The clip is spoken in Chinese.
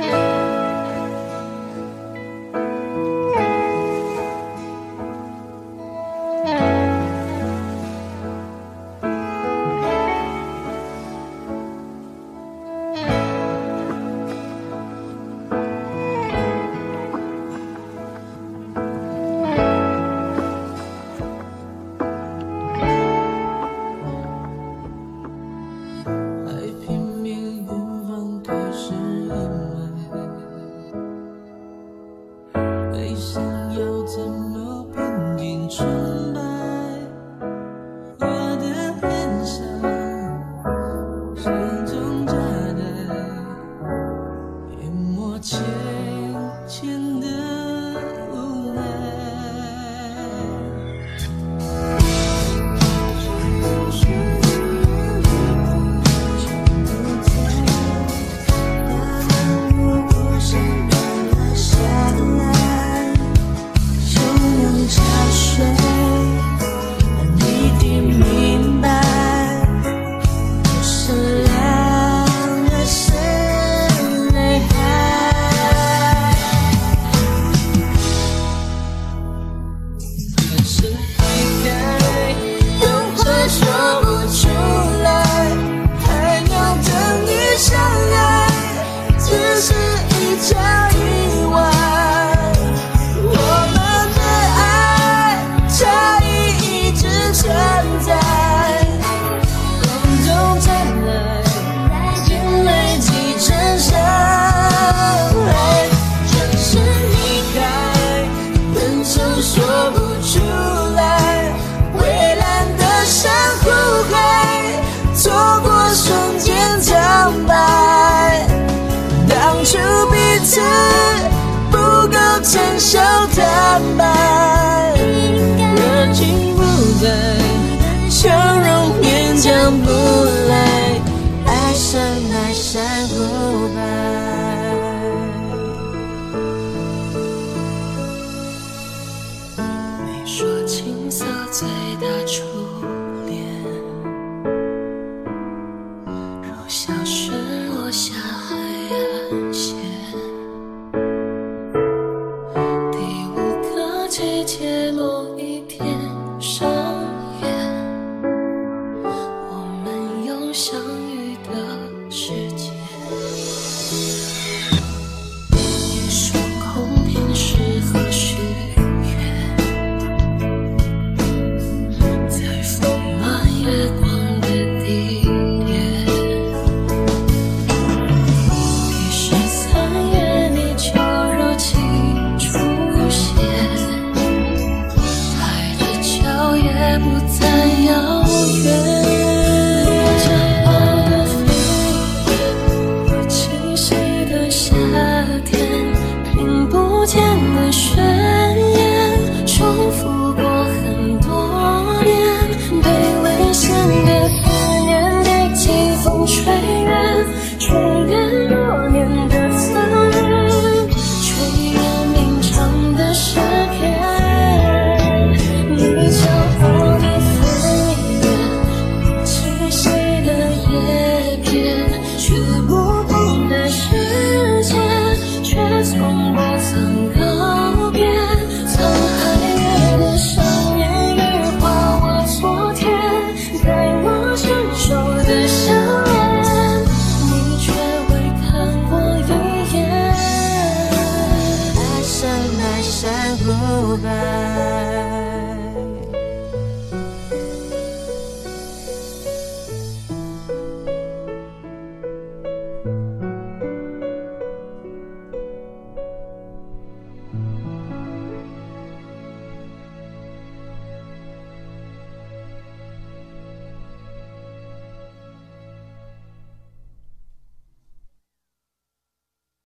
Bye. 你心有。落败。你说青涩最大初恋，如小雪落下海岸线。第五个季节落一片上演，我们又相。 여